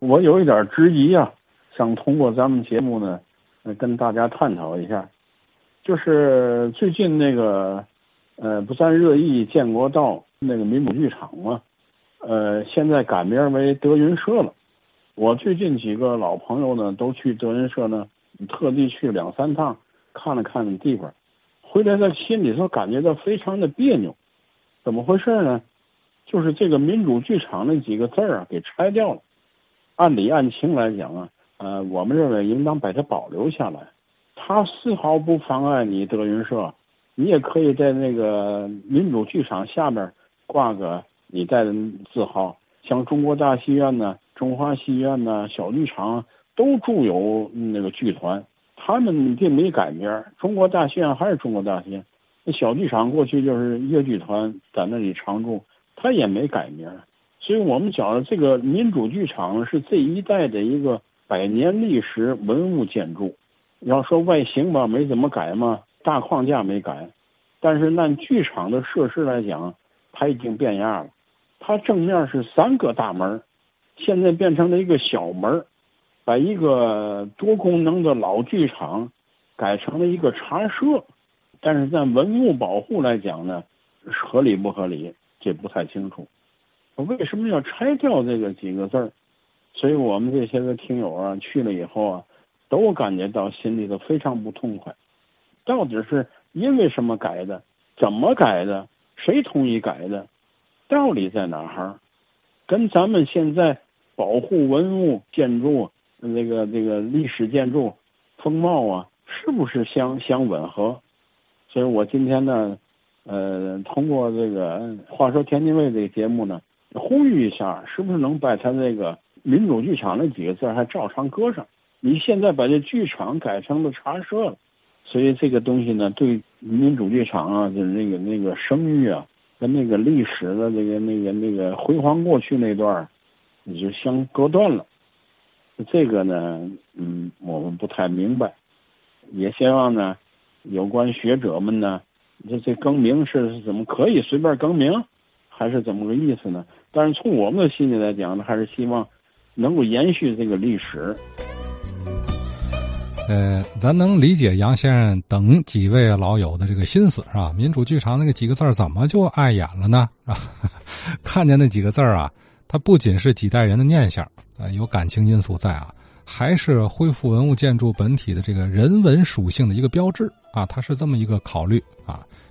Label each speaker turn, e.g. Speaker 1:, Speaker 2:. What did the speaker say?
Speaker 1: 我有一点质疑啊，想通过咱们节目呢，跟大家探讨一下，就是最近那个，呃，不算热议建国道那个民主剧场嘛？呃，现在改名为德云社了。我最近几个老朋友呢，都去德云社呢，特地去两三趟看了看地方，回来在心里头感觉到非常的别扭。怎么回事呢？就是这个民主剧场那几个字儿啊，给拆掉了。按理按情来讲啊，呃，我们认为应当把它保留下来。它丝毫不妨碍你德云社，你也可以在那个民主剧场下面挂个你带的字号。像中国大戏院呢、中华戏院呢、小剧场都驻有那个剧团，他们并没改名。中国大戏院还是中国大戏院，那小剧场过去就是越剧团在那里常驻，他也没改名。所以我们讲的这个民主剧场是这一代的一个百年历史文物建筑。要说外形吧，没怎么改嘛，大框架没改，但是按剧场的设施来讲，它已经变样了。它正面是三个大门，现在变成了一个小门，把一个多功能的老剧场改成了一个茶社。但是在文物保护来讲呢，合理不合理，这不太清楚。为什么要拆掉这个几个字儿？所以我们这些个听友啊，去了以后啊，都感觉到心里头非常不痛快。到底是因为什么改的？怎么改的？谁同意改的？道理在哪儿？跟咱们现在保护文物建筑、那个那个历史建筑风貌啊，是不是相相吻合？所以我今天呢，呃，通过这个话说天津卫这个节目呢。呼吁一下，是不是能把他那个民主剧场那几个字还照常搁上？你现在把这剧场改成了茶社了，所以这个东西呢，对民主剧场啊，就是那个那个声誉啊，跟那个历史的这个那个那个辉煌过去那段，你就相隔断了。这个呢，嗯，我们不太明白，也希望呢，有关学者们呢，这这更名是怎么可以随便更名？还是怎么个意思呢？但是从我们的心里来讲呢，还是希望能够延续这个历史。
Speaker 2: 呃，咱能理解杨先生等几位老友的这个心思是吧？民主剧场那个几个字怎么就碍眼了呢？啊，看见那几个字啊，它不仅是几代人的念想啊，有感情因素在啊，还是恢复文物建筑本体的这个人文属性的一个标志啊，它是这么一个考虑啊。